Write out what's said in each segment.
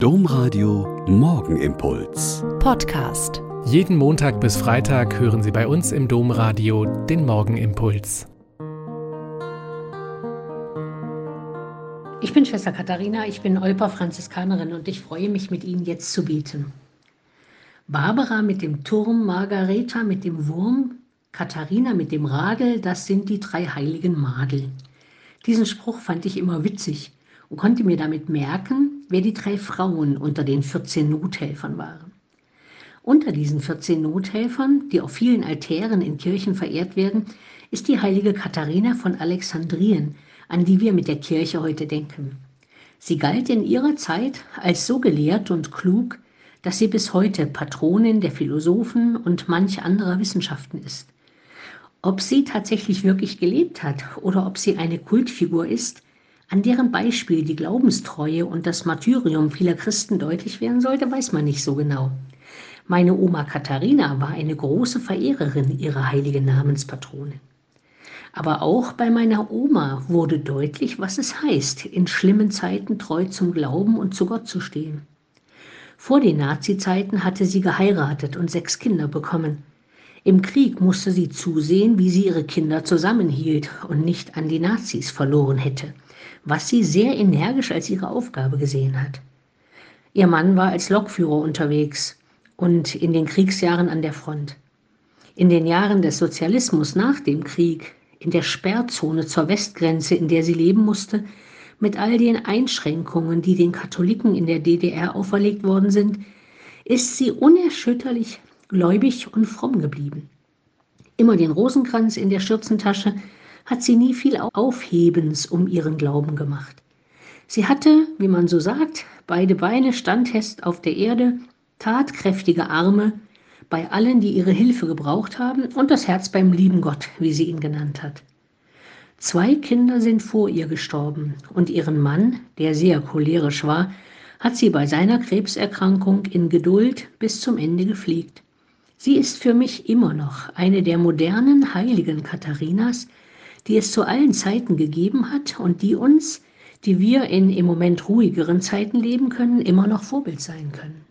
Domradio Morgenimpuls. Podcast. Jeden Montag bis Freitag hören Sie bei uns im Domradio den Morgenimpuls. Ich bin Schwester Katharina, ich bin Olper Franziskanerin und ich freue mich, mit Ihnen jetzt zu beten. Barbara mit dem Turm, Margareta mit dem Wurm, Katharina mit dem Radl, das sind die drei heiligen Madel. Diesen Spruch fand ich immer witzig und konnte mir damit merken, wer die drei Frauen unter den 14 Nothelfern waren. Unter diesen 14 Nothelfern, die auf vielen Altären in Kirchen verehrt werden, ist die heilige Katharina von Alexandrien, an die wir mit der Kirche heute denken. Sie galt in ihrer Zeit als so gelehrt und klug, dass sie bis heute Patronin der Philosophen und manch anderer Wissenschaften ist. Ob sie tatsächlich wirklich gelebt hat oder ob sie eine Kultfigur ist, an deren Beispiel die Glaubenstreue und das Martyrium vieler Christen deutlich werden sollte, weiß man nicht so genau. Meine Oma Katharina war eine große Verehrerin ihrer heiligen Namenspatrone. Aber auch bei meiner Oma wurde deutlich, was es heißt, in schlimmen Zeiten treu zum Glauben und zu Gott zu stehen. Vor den Nazi-Zeiten hatte sie geheiratet und sechs Kinder bekommen. Im Krieg musste sie zusehen, wie sie ihre Kinder zusammenhielt und nicht an die Nazis verloren hätte was sie sehr energisch als ihre Aufgabe gesehen hat. Ihr Mann war als Lokführer unterwegs und in den Kriegsjahren an der Front. In den Jahren des Sozialismus nach dem Krieg, in der Sperrzone zur Westgrenze, in der sie leben musste, mit all den Einschränkungen, die den Katholiken in der DDR auferlegt worden sind, ist sie unerschütterlich gläubig und fromm geblieben. Immer den Rosenkranz in der Schürzentasche, hat sie nie viel Aufhebens um ihren Glauben gemacht. Sie hatte, wie man so sagt, beide Beine standfest auf der Erde, tatkräftige Arme bei allen, die ihre Hilfe gebraucht haben, und das Herz beim lieben Gott, wie sie ihn genannt hat. Zwei Kinder sind vor ihr gestorben und ihren Mann, der sehr cholerisch war, hat sie bei seiner Krebserkrankung in Geduld bis zum Ende gepflegt. Sie ist für mich immer noch eine der modernen heiligen Katharinas, die es zu allen Zeiten gegeben hat und die uns, die wir in im Moment ruhigeren Zeiten leben können, immer noch Vorbild sein können.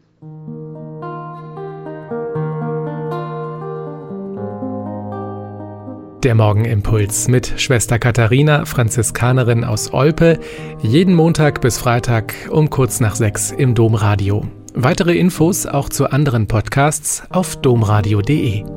Der Morgenimpuls mit Schwester Katharina, Franziskanerin aus Olpe, jeden Montag bis Freitag um kurz nach sechs im Domradio. Weitere Infos auch zu anderen Podcasts auf domradio.de.